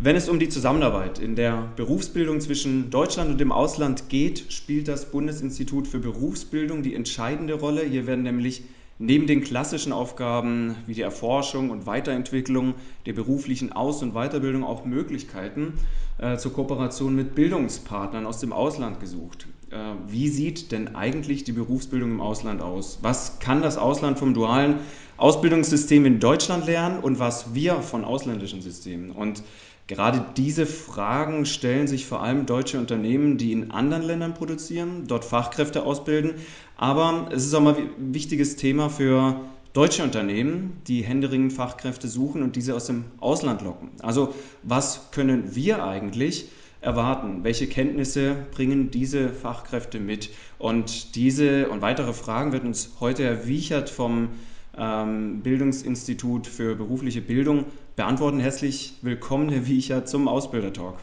Wenn es um die Zusammenarbeit in der Berufsbildung zwischen Deutschland und dem Ausland geht, spielt das Bundesinstitut für Berufsbildung die entscheidende Rolle. Hier werden nämlich neben den klassischen Aufgaben wie die Erforschung und Weiterentwicklung der beruflichen Aus- und Weiterbildung auch Möglichkeiten äh, zur Kooperation mit Bildungspartnern aus dem Ausland gesucht. Äh, wie sieht denn eigentlich die Berufsbildung im Ausland aus? Was kann das Ausland vom dualen Ausbildungssystem in Deutschland lernen und was wir von ausländischen Systemen? Und Gerade diese Fragen stellen sich vor allem deutsche Unternehmen, die in anderen Ländern produzieren, dort Fachkräfte ausbilden. Aber es ist auch mal ein wichtiges Thema für deutsche Unternehmen, die händeringend Fachkräfte suchen und diese aus dem Ausland locken. Also was können wir eigentlich erwarten? Welche Kenntnisse bringen diese Fachkräfte mit? Und diese und weitere Fragen wird uns heute Herr Wiechert vom ähm, Bildungsinstitut für berufliche Bildung beantworten. Herzlich willkommen, Herr Wiecher, zum Ausbildertalk.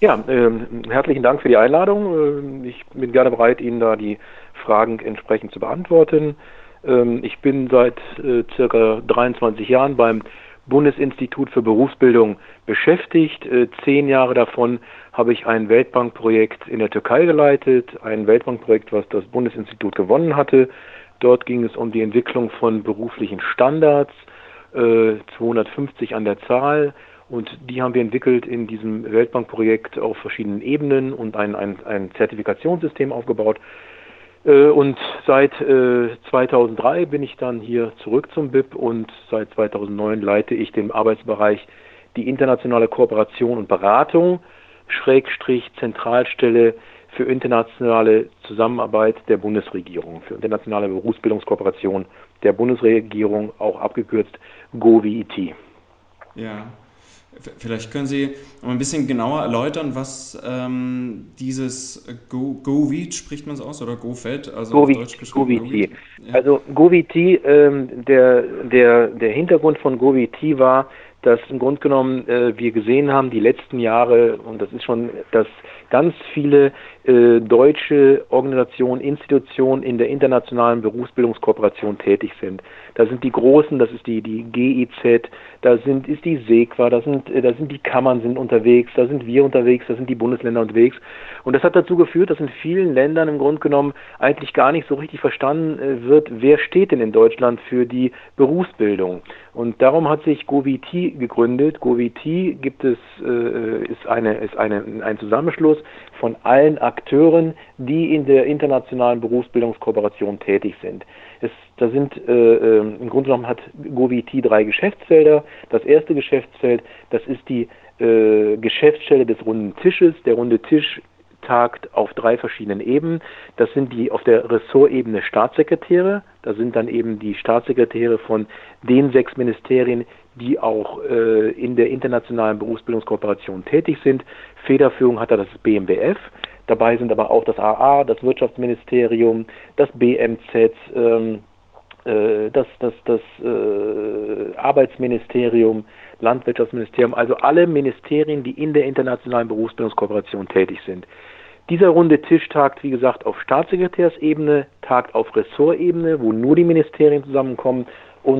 Ja, äh, herzlichen Dank für die Einladung. Äh, ich bin gerne bereit, Ihnen da die Fragen entsprechend zu beantworten. Ähm, ich bin seit äh, circa 23 Jahren beim Bundesinstitut für Berufsbildung beschäftigt. Äh, zehn Jahre davon habe ich ein Weltbankprojekt in der Türkei geleitet, ein Weltbankprojekt, was das Bundesinstitut gewonnen hatte. Dort ging es um die Entwicklung von beruflichen Standards 250 äh, an der Zahl. Und die haben wir entwickelt in diesem Weltbankprojekt auf verschiedenen Ebenen und ein, ein, ein Zertifikationssystem aufgebaut. Äh, und seit 2003 äh, bin ich dann hier zurück zum BIP und seit 2009 leite ich den Arbeitsbereich die internationale Kooperation und Beratung, Schrägstrich Zentralstelle für internationale Zusammenarbeit der Bundesregierung, für internationale Berufsbildungskooperation der Bundesregierung, auch abgekürzt GOVIT. Ja, vielleicht können Sie noch ein bisschen genauer erläutern, was ähm, dieses Go, GOVIT, spricht man es aus, oder GOFED, also GOVIT, GOVIT. Ja. Also GOVIT, ähm, der, der, der Hintergrund von GOVIT war, dass im Grunde genommen äh, wir gesehen haben, die letzten Jahre, und das ist schon, dass ganz viele äh, deutsche Organisationen, Institutionen in der internationalen Berufsbildungskooperation tätig sind. Da sind die großen, das ist die, die GIZ, da sind, ist die SEQUA, da sind, äh, da sind die Kammern sind unterwegs, da sind wir unterwegs, da sind die Bundesländer unterwegs. Und das hat dazu geführt, dass in vielen Ländern im Grunde genommen eigentlich gar nicht so richtig verstanden äh, wird, wer steht denn in Deutschland für die Berufsbildung. Und darum hat sich GoVT gegründet. GoVT gibt es, äh, ist, eine, ist eine, ein Zusammenschluss von allen Akteuren, die in der internationalen Berufsbildungskooperation tätig sind. Es, da sind äh, äh, im Grunde genommen hat GoVT drei Geschäftsfelder. Das erste Geschäftsfeld, das ist die äh, Geschäftsstelle des runden Tisches. Der runde Tisch tagt auf drei verschiedenen Ebenen. Das sind die auf der Ressortebene Staatssekretäre. Da sind dann eben die Staatssekretäre von den sechs Ministerien, die auch äh, in der internationalen Berufsbildungskooperation tätig sind. Federführung hat da das BMBF. Dabei sind aber auch das AA, das Wirtschaftsministerium, das BMZ, ähm, äh, das, das, das äh, Arbeitsministerium, Landwirtschaftsministerium, also alle Ministerien, die in der internationalen Berufsbildungskooperation tätig sind. Dieser runde Tisch tagt, wie gesagt, auf Staatssekretärsebene, tagt auf Ressortebene, wo nur die Ministerien zusammenkommen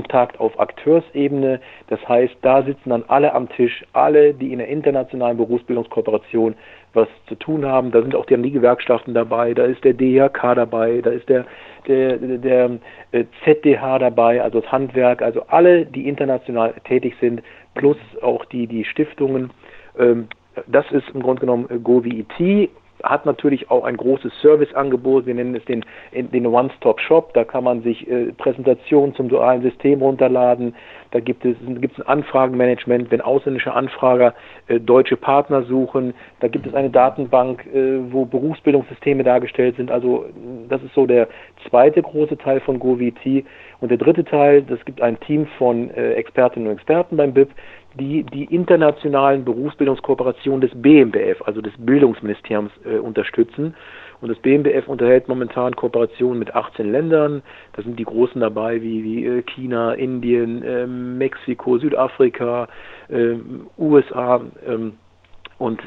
tagt auf Akteursebene. Das heißt, da sitzen dann alle am Tisch, alle, die in der internationalen Berufsbildungskooperation was zu tun haben. Da sind auch die Gewerkschaften dabei, da ist der DHK dabei, da ist der, der, der, der äh, ZDH dabei, also das Handwerk, also alle, die international tätig sind, plus auch die, die Stiftungen. Ähm, das ist im Grunde genommen GoVIT hat natürlich auch ein großes Serviceangebot. Wir nennen es den, den One-Stop-Shop. Da kann man sich äh, Präsentationen zum dualen System runterladen. Da gibt es, gibt es ein Anfragenmanagement, wenn ausländische Anfrager äh, deutsche Partner suchen. Da gibt es eine Datenbank, äh, wo Berufsbildungssysteme dargestellt sind. Also das ist so der zweite große Teil von GoVT. Und der dritte Teil, das gibt ein Team von äh, Expertinnen und Experten beim BIP, die die internationalen Berufsbildungskooperationen des BMBF, also des Bildungsministeriums, äh, unterstützen. Und das BMBF unterhält momentan Kooperationen mit 18 Ländern. Da sind die großen dabei wie, wie äh, China, Indien, äh, Mexiko, Südafrika, ähm, USA. Ähm, und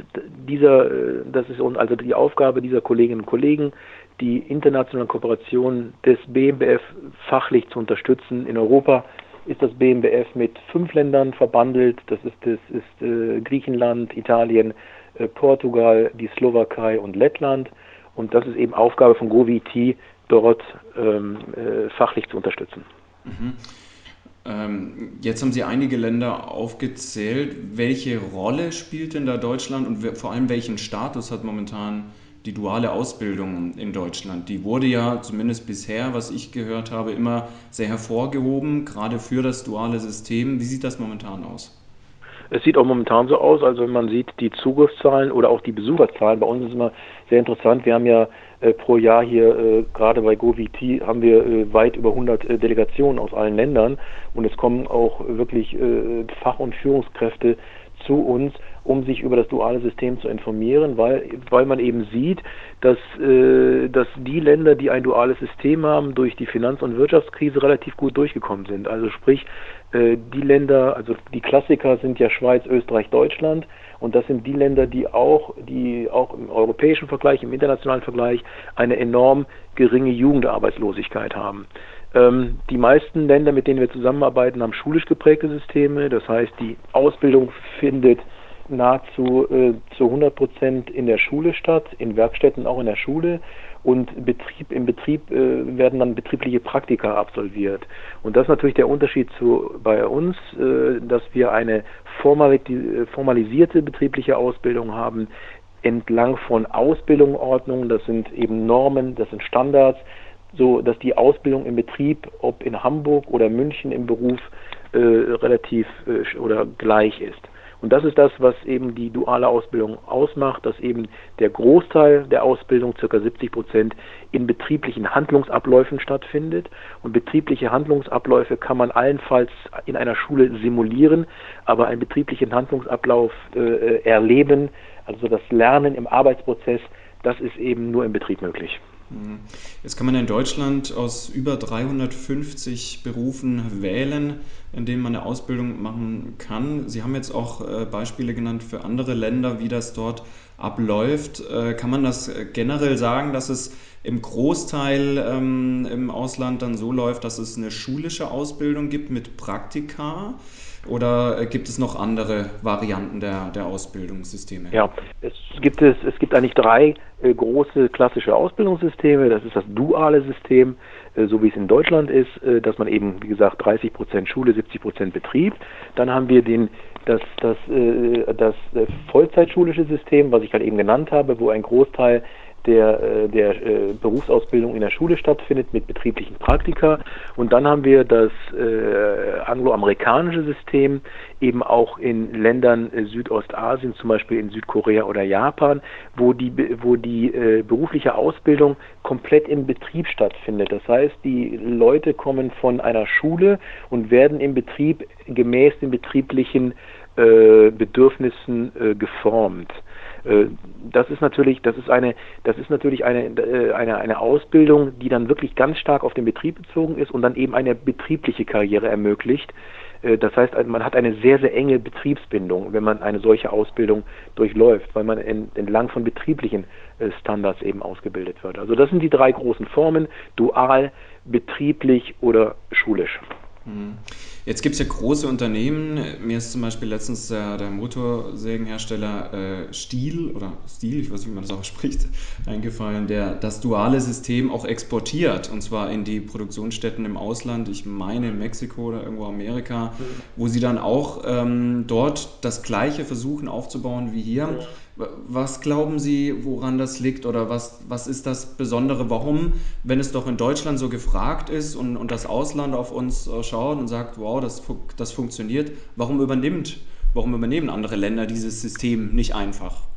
dieser, äh, das ist also die Aufgabe dieser Kolleginnen und Kollegen, die internationalen Kooperationen des BMBF fachlich zu unterstützen in Europa ist das BMBF mit fünf Ländern verbandelt. Das ist, das ist äh, Griechenland, Italien, äh, Portugal, die Slowakei und Lettland. Und das ist eben Aufgabe von GoVT, dort ähm, äh, fachlich zu unterstützen. Mhm. Ähm, jetzt haben Sie einige Länder aufgezählt. Welche Rolle spielt denn da Deutschland und vor allem welchen Status hat momentan die duale Ausbildung in Deutschland? Die wurde ja zumindest bisher, was ich gehört habe, immer sehr hervorgehoben, gerade für das duale System. Wie sieht das momentan aus? Es sieht auch momentan so aus, also wenn man sieht die Zugriffszahlen oder auch die Besucherzahlen, bei uns ist immer sehr interessant. Wir haben ja äh, pro Jahr hier, äh, gerade bei GoVT, haben wir äh, weit über 100 äh, Delegationen aus allen Ländern und es kommen auch wirklich äh, Fach- und Führungskräfte zu uns, um sich über das duale System zu informieren, weil, weil man eben sieht, dass, äh, dass die Länder, die ein duales System haben, durch die Finanz- und Wirtschaftskrise relativ gut durchgekommen sind. Also sprich, äh, die Länder, also die Klassiker sind ja Schweiz, Österreich, Deutschland. Und das sind die Länder, die auch, die auch im europäischen Vergleich, im internationalen Vergleich eine enorm geringe Jugendarbeitslosigkeit haben. Ähm, die meisten Länder, mit denen wir zusammenarbeiten, haben schulisch geprägte Systeme. Das heißt, die Ausbildung findet nahezu äh, zu 100 Prozent in der Schule statt, in Werkstätten auch in der Schule und Betrieb, im Betrieb äh, werden dann betriebliche Praktika absolviert. Und das ist natürlich der Unterschied zu bei uns, äh, dass wir eine formalisierte betriebliche Ausbildung haben, entlang von Ausbildungsordnungen, das sind eben Normen, das sind Standards, so dass die Ausbildung im Betrieb, ob in Hamburg oder München im Beruf, äh, relativ äh, oder gleich ist. Und das ist das, was eben die duale Ausbildung ausmacht, dass eben der Großteil der Ausbildung, circa 70 Prozent, in betrieblichen Handlungsabläufen stattfindet. Und betriebliche Handlungsabläufe kann man allenfalls in einer Schule simulieren, aber einen betrieblichen Handlungsablauf äh, erleben, also das Lernen im Arbeitsprozess, das ist eben nur im Betrieb möglich. Mhm. Jetzt kann man in Deutschland aus über 350 Berufen wählen, in denen man eine Ausbildung machen kann. Sie haben jetzt auch äh, Beispiele genannt für andere Länder, wie das dort abläuft. Äh, kann man das generell sagen, dass es im Großteil ähm, im Ausland dann so läuft, dass es eine schulische Ausbildung gibt mit Praktika? Oder äh, gibt es noch andere Varianten der, der Ausbildungssysteme? Ja, es gibt, es, es gibt eigentlich drei äh, große klassische Ausbildungssysteme. Das ist das duale System, äh, so wie es in Deutschland ist, äh, dass man eben, wie gesagt, 30 Prozent Schule, 70 Prozent Betrieb. Dann haben wir den, das, das, äh, das äh, Vollzeitschulische System, was ich gerade eben genannt habe, wo ein Großteil der, äh, der äh, Berufsausbildung in der Schule stattfindet mit betrieblichen Praktika. Und dann haben wir das äh, angloamerikanische System, eben auch in Ländern äh, Südostasien, zum Beispiel in Südkorea oder Japan, wo die, wo die äh, berufliche Ausbildung komplett im Betrieb stattfindet. Das heißt, die Leute kommen von einer Schule und werden im Betrieb gemäß den betrieblichen äh, Bedürfnissen äh, geformt. Äh, das ist natürlich, das ist eine, das ist natürlich eine, äh, eine, eine Ausbildung, die dann wirklich ganz stark auf den Betrieb bezogen ist und dann eben eine betriebliche Karriere ermöglicht. Äh, das heißt, man hat eine sehr, sehr enge Betriebsbindung, wenn man eine solche Ausbildung durchläuft, weil man entlang von betrieblichen Standards eben ausgebildet wird. Also das sind die drei großen Formen, dual, betrieblich oder schulisch. Mhm. Jetzt gibt es ja große Unternehmen. Mir ist zum Beispiel letztens der, der Motorsägenhersteller äh, Stiel oder Stil, ich weiß nicht, wie man das auch spricht, eingefallen, der das duale System auch exportiert und zwar in die Produktionsstätten im Ausland. Ich meine in Mexiko oder irgendwo Amerika, mhm. wo sie dann auch ähm, dort das Gleiche versuchen aufzubauen wie hier. Ja was glauben Sie, woran das liegt oder was, was ist das Besondere? Warum, wenn es doch in Deutschland so gefragt ist und, und das Ausland auf uns äh, schaut und sagt, wow, das, das funktioniert, warum übernimmt, warum übernehmen andere Länder dieses System nicht einfach?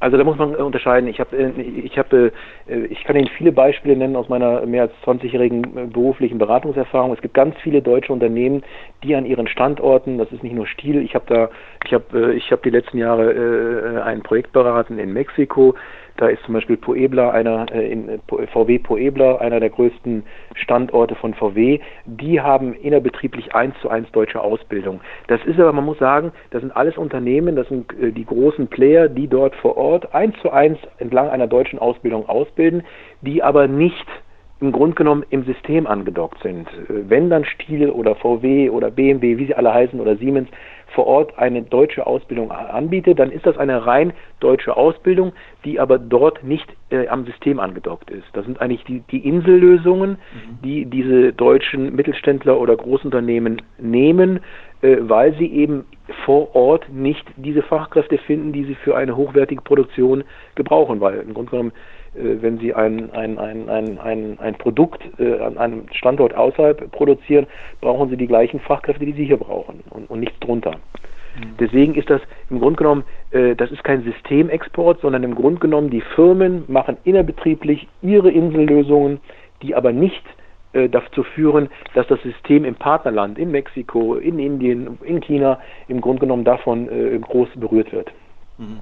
Also da muss man unterscheiden. Ich habe, äh, ich habe, äh, ich kann Ihnen viele Beispiele nennen aus meiner mehr als 20-jährigen äh, beruflichen Beratungserfahrung. Es gibt ganz viele deutsche Unternehmen, die an ihren Standorten, das ist nicht nur Stil. Ich habe da, ich habe, ich habe die letzten Jahre ein Projekt beraten in Mexiko. Da ist zum Beispiel Puebla, einer äh, in, äh, VW Puebla, einer der größten Standorte von VW. Die haben innerbetrieblich eins zu eins deutsche Ausbildung. Das ist aber, man muss sagen, das sind alles Unternehmen, das sind äh, die großen Player, die dort vor Ort eins zu eins entlang einer deutschen Ausbildung ausbilden, die aber nicht im Grunde genommen im System angedockt sind. Wenn dann Stiel oder VW oder BMW, wie sie alle heißen, oder Siemens vor Ort eine deutsche Ausbildung anbietet, dann ist das eine rein deutsche Ausbildung, die aber dort nicht äh, am System angedockt ist. Das sind eigentlich die, die Insellösungen, mhm. die diese deutschen Mittelständler oder Großunternehmen nehmen, äh, weil sie eben vor Ort nicht diese Fachkräfte finden, die sie für eine hochwertige Produktion gebrauchen, weil im Grunde genommen wenn Sie ein, ein, ein, ein, ein, ein Produkt äh, an einem Standort außerhalb produzieren, brauchen Sie die gleichen Fachkräfte, die Sie hier brauchen und, und nichts drunter. Mhm. Deswegen ist das im Grunde genommen, äh, das ist kein Systemexport, sondern im Grunde genommen die Firmen machen innerbetrieblich ihre Insellösungen, die aber nicht äh, dazu führen, dass das System im Partnerland, in Mexiko, in Indien, in China im Grunde genommen davon äh, groß berührt wird. Mhm.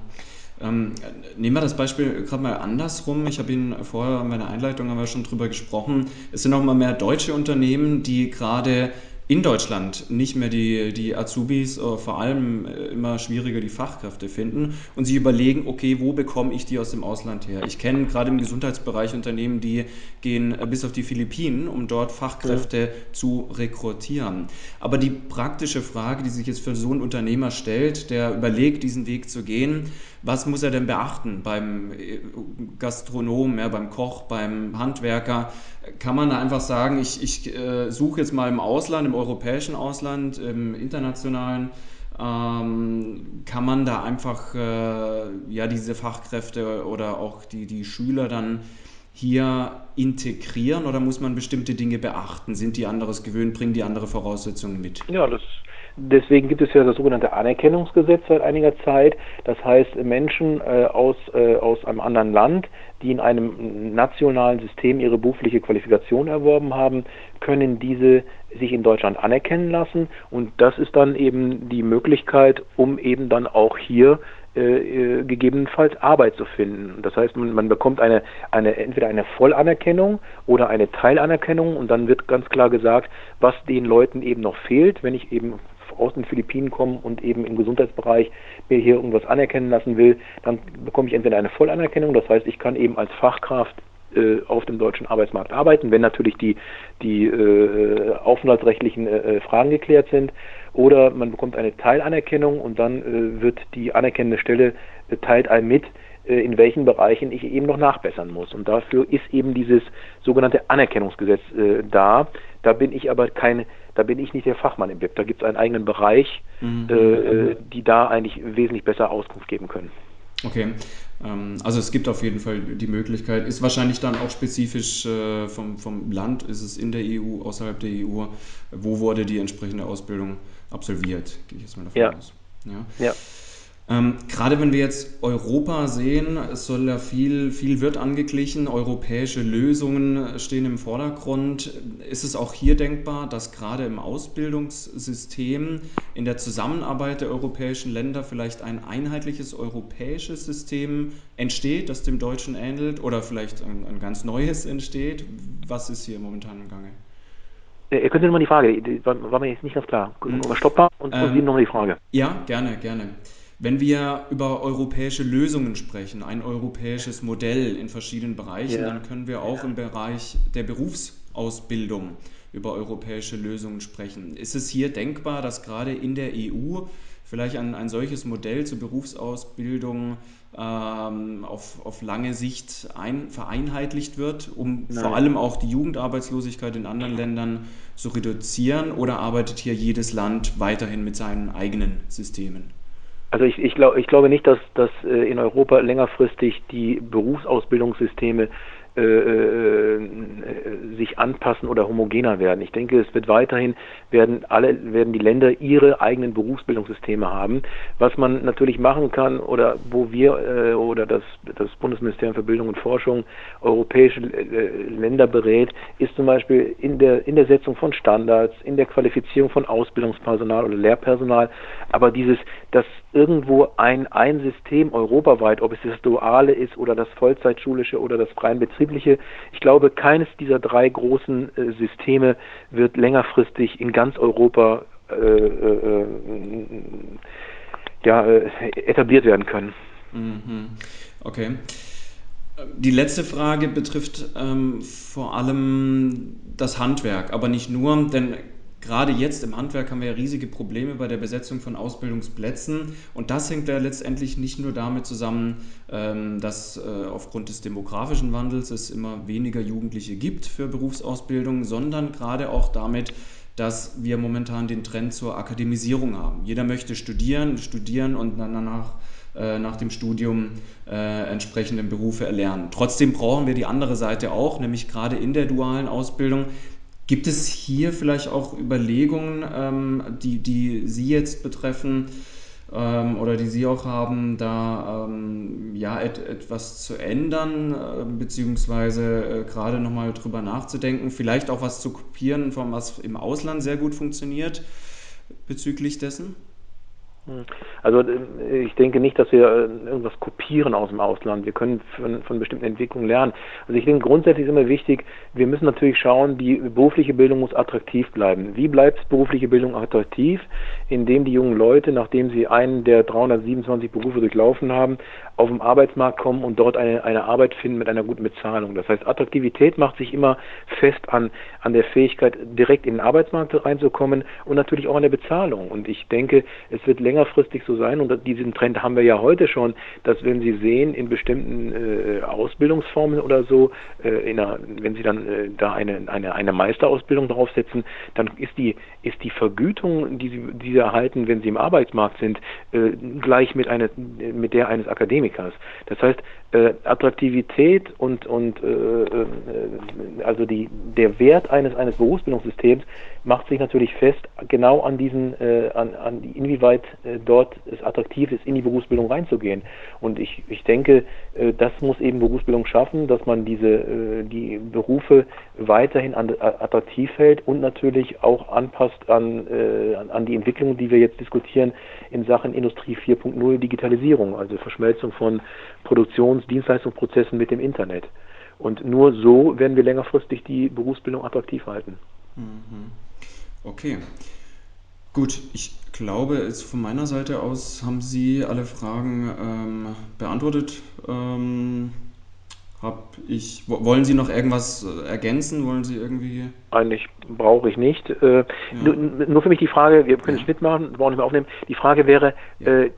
Ähm, nehmen wir das Beispiel gerade mal andersrum. Ich habe Ihnen vorher in meiner Einleitung haben wir schon drüber gesprochen. Es sind auch immer mehr deutsche Unternehmen, die gerade in Deutschland nicht mehr die, die Azubis, äh, vor allem äh, immer schwieriger die Fachkräfte finden und sie überlegen, okay, wo bekomme ich die aus dem Ausland her? Ich kenne gerade im Gesundheitsbereich Unternehmen, die gehen äh, bis auf die Philippinen, um dort Fachkräfte ja. zu rekrutieren. Aber die praktische Frage, die sich jetzt für so einen Unternehmer stellt, der überlegt, diesen Weg zu gehen, was muss er denn beachten beim Gastronom, ja, beim Koch, beim Handwerker? Kann man da einfach sagen, ich, ich äh, suche jetzt mal im Ausland, im europäischen Ausland, im internationalen, ähm, kann man da einfach äh, ja diese Fachkräfte oder auch die, die Schüler dann hier integrieren oder muss man bestimmte Dinge beachten? Sind die anderes gewöhnt, bringen die andere Voraussetzungen mit? Ja, das Deswegen gibt es ja das sogenannte Anerkennungsgesetz seit einiger Zeit. Das heißt, Menschen äh, aus, äh, aus einem anderen Land, die in einem nationalen System ihre berufliche Qualifikation erworben haben, können diese sich in Deutschland anerkennen lassen. Und das ist dann eben die Möglichkeit, um eben dann auch hier äh, äh gegebenenfalls Arbeit zu finden. Das heißt, man, man bekommt eine, eine, entweder eine Vollanerkennung oder eine Teilanerkennung und dann wird ganz klar gesagt, was den Leuten eben noch fehlt, wenn ich eben aus den Philippinen komme und eben im Gesundheitsbereich mir hier irgendwas anerkennen lassen will, dann bekomme ich entweder eine Vollanerkennung, das heißt, ich kann eben als Fachkraft äh, auf dem deutschen Arbeitsmarkt arbeiten, wenn natürlich die, die äh, aufenthaltsrechtlichen äh, äh Fragen geklärt sind. Oder man bekommt eine Teilanerkennung und dann äh, wird die anerkennende Stelle äh, teilt einem mit, in welchen Bereichen ich eben noch nachbessern muss. Und dafür ist eben dieses sogenannte Anerkennungsgesetz da. Da bin ich aber kein da bin ich nicht der Fachmann im BIP. Da gibt es einen eigenen Bereich, mhm. äh, die da eigentlich wesentlich besser Auskunft geben können. Okay, ähm, also es gibt auf jeden Fall die Möglichkeit, ist wahrscheinlich dann auch spezifisch äh, vom, vom Land, ist es in der EU, außerhalb der EU, wo wurde die entsprechende Ausbildung absolviert, gehe ich jetzt mal davon ja. aus. Ja. ja. Ähm, gerade wenn wir jetzt Europa sehen, es soll ja viel, viel wird angeglichen, europäische Lösungen stehen im Vordergrund. Ist es auch hier denkbar, dass gerade im Ausbildungssystem, in der Zusammenarbeit der europäischen Länder vielleicht ein einheitliches europäisches System entsteht, das dem deutschen ähnelt oder vielleicht ein, ein ganz neues entsteht? Was ist hier momentan im Gange? Ihr könnt nochmal die Frage, die war, war, mir jetzt nicht ganz klar. Hm. Stopp mal und, ähm, nochmal die Frage. Ja, gerne, gerne. Wenn wir über europäische Lösungen sprechen, ein europäisches Modell in verschiedenen Bereichen, ja. dann können wir auch ja. im Bereich der Berufsausbildung über europäische Lösungen sprechen. Ist es hier denkbar, dass gerade in der EU vielleicht ein, ein solches Modell zur Berufsausbildung ähm, auf, auf lange Sicht ein, vereinheitlicht wird, um Nein. vor allem auch die Jugendarbeitslosigkeit in anderen Ländern zu reduzieren? Oder arbeitet hier jedes Land weiterhin mit seinen eigenen Systemen? Also ich, ich, glaub, ich glaube nicht, dass, dass äh, in Europa längerfristig die Berufsausbildungssysteme äh, äh, sich anpassen oder homogener werden. Ich denke, es wird weiterhin werden alle werden die Länder ihre eigenen Berufsbildungssysteme haben. Was man natürlich machen kann oder wo wir äh, oder das das Bundesministerium für Bildung und Forschung europäische äh, Länder berät, ist zum Beispiel in der in der Setzung von Standards, in der Qualifizierung von Ausbildungspersonal oder Lehrpersonal. Aber dieses das irgendwo ein ein System europaweit, ob es das duale ist oder das Vollzeitschulische oder das freien betriebliche, ich glaube, keines dieser drei großen äh, Systeme wird längerfristig in ganz Europa äh, äh, ja, äh, etabliert werden können. Mhm. Okay. Die letzte Frage betrifft ähm, vor allem das Handwerk, aber nicht nur, denn gerade jetzt im Handwerk haben wir ja riesige Probleme bei der Besetzung von Ausbildungsplätzen. Und das hängt ja letztendlich nicht nur damit zusammen, ähm, dass äh, aufgrund des demografischen Wandels es immer weniger Jugendliche gibt für Berufsausbildung, sondern gerade auch damit, dass wir momentan den Trend zur Akademisierung haben. Jeder möchte studieren, studieren und dann danach äh, nach dem Studium äh, entsprechende Berufe erlernen. Trotzdem brauchen wir die andere Seite auch, nämlich gerade in der dualen Ausbildung Gibt es hier vielleicht auch Überlegungen, ähm, die, die Sie jetzt betreffen ähm, oder die Sie auch haben, da ähm, ja, et, etwas zu ändern, äh, beziehungsweise äh, gerade nochmal drüber nachzudenken, vielleicht auch was zu kopieren, von was im Ausland sehr gut funktioniert bezüglich dessen? Also äh, ich denke nicht, dass wir äh, irgendwas kopieren aus dem Ausland. Wir können von, von, bestimmten Entwicklungen lernen. Also ich denke grundsätzlich ist immer wichtig, wir müssen natürlich schauen, die berufliche Bildung muss attraktiv bleiben. Wie bleibt berufliche Bildung attraktiv? Indem die jungen Leute, nachdem sie einen der 327 Berufe durchlaufen haben, auf den Arbeitsmarkt kommen und dort eine, eine Arbeit finden mit einer guten Bezahlung. Das heißt, Attraktivität macht sich immer fest an, an der Fähigkeit, direkt in den Arbeitsmarkt reinzukommen und natürlich auch an der Bezahlung. Und ich denke, es wird längerfristig so sein, und diesen Trend haben wir ja heute schon, dass wenn Sie sehen, in bestimmten äh, Ausbildungsformen oder so, äh, einer, wenn Sie dann äh, da eine, eine, eine Meisterausbildung draufsetzen, dann ist die, ist die Vergütung, die Sie, die Sie erhalten, wenn Sie im Arbeitsmarkt sind, äh, gleich mit, eine, mit der eines Akademikers. Das heißt, äh, Attraktivität und, und äh, also die, der Wert eines, eines Berufsbildungssystems macht sich natürlich fest genau an diesen, an, an inwieweit dort es attraktiv ist, in die Berufsbildung reinzugehen. Und ich, ich denke, äh, das muss eben Berufsbildung schaffen, dass man diese äh, die Berufe weiterhin attraktiv hält und natürlich auch anpasst an, äh, an die Entwicklung, die wir jetzt diskutieren in Sachen Industrie 4.0 Digitalisierung, also Verschmelzung von Produktions- Dienstleistungsprozessen mit dem Internet. Und nur so werden wir längerfristig die Berufsbildung attraktiv halten. Mhm. Okay. Gut, ich glaube, jetzt von meiner Seite aus haben Sie alle Fragen ähm, beantwortet. Ähm, hab ich, wollen Sie noch irgendwas äh, ergänzen? Wollen Sie irgendwie? Eigentlich brauche ich nicht. Äh, ja. nur, nur, für mich die Frage, wir können ja. Schnitt machen, brauchen nicht mehr aufnehmen. Die Frage wäre, ja. äh,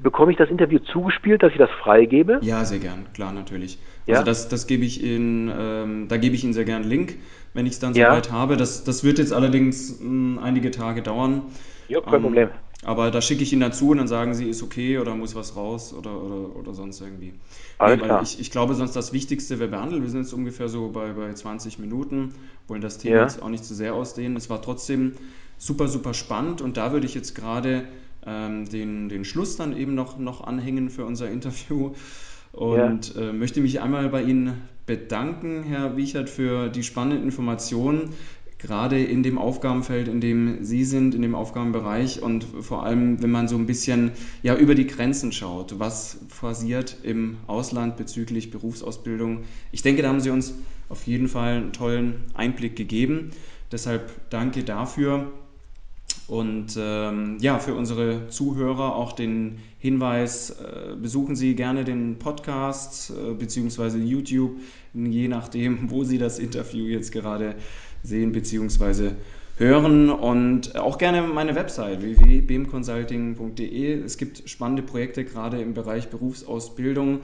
bekomme ich das Interview zugespielt, dass ich das freigebe? Ja, sehr gern, klar, natürlich. Ja? Also das, das gebe ich Ihnen, ähm, da gebe ich Ihnen sehr gern einen Link, wenn ich es dann soweit habe. Das, das wird jetzt allerdings mh, einige Tage dauern. Ja, kein ähm, Problem. Aber da schicke ich Ihnen dazu und dann sagen Sie, ist okay oder muss was raus oder, oder, oder sonst irgendwie. Alles nee, klar. Ich, ich, glaube, sonst das Wichtigste wäre behandelt. Wir sind jetzt ungefähr so bei, bei 20 Minuten, wollen das Thema ja. jetzt auch nicht zu sehr ausdehnen. Es war trotzdem super, super spannend und da würde ich jetzt gerade ähm, den, den Schluss dann eben noch, noch anhängen für unser Interview und ja. äh, möchte mich einmal bei Ihnen bedanken, Herr Wiechert, für die spannenden Informationen gerade in dem Aufgabenfeld, in dem Sie sind, in dem Aufgabenbereich und vor allem, wenn man so ein bisschen ja, über die Grenzen schaut, was passiert im Ausland bezüglich Berufsausbildung. Ich denke, da haben Sie uns auf jeden Fall einen tollen Einblick gegeben. Deshalb danke dafür. Und ähm, ja, für unsere Zuhörer auch den Hinweis, äh, besuchen Sie gerne den Podcast äh, bzw. YouTube, je nachdem, wo Sie das Interview jetzt gerade sehen bzw. hören und auch gerne meine Website www.bmconsulting.de. Es gibt spannende Projekte gerade im Bereich Berufsausbildung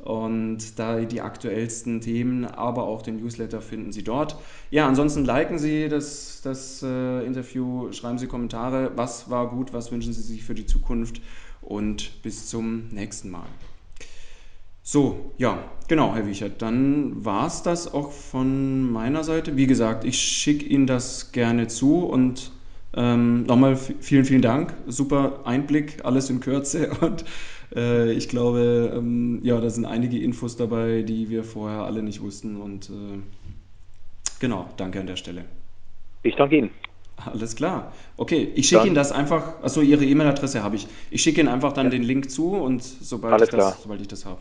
und da die aktuellsten Themen, aber auch den Newsletter finden Sie dort. Ja, ansonsten liken Sie das, das äh, Interview, schreiben Sie Kommentare, was war gut, was wünschen Sie sich für die Zukunft und bis zum nächsten Mal. So, ja, genau, Herr Wiechert, dann war es das auch von meiner Seite. Wie gesagt, ich schicke Ihnen das gerne zu und ähm, nochmal vielen, vielen Dank. Super Einblick, alles in Kürze und äh, ich glaube, ähm, ja, da sind einige Infos dabei, die wir vorher alle nicht wussten und äh, genau, danke an der Stelle. Ich danke Ihnen. Alles klar. Okay, ich schicke Ihnen das einfach, achso, Ihre E-Mail-Adresse habe ich. Ich schicke Ihnen einfach dann ja. den Link zu und sobald, ich das, sobald ich das habe.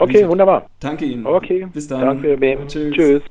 Okay, wunderbar. Danke Ihnen. Okay. Bis dann. Danke. Tschüss. Tschüss.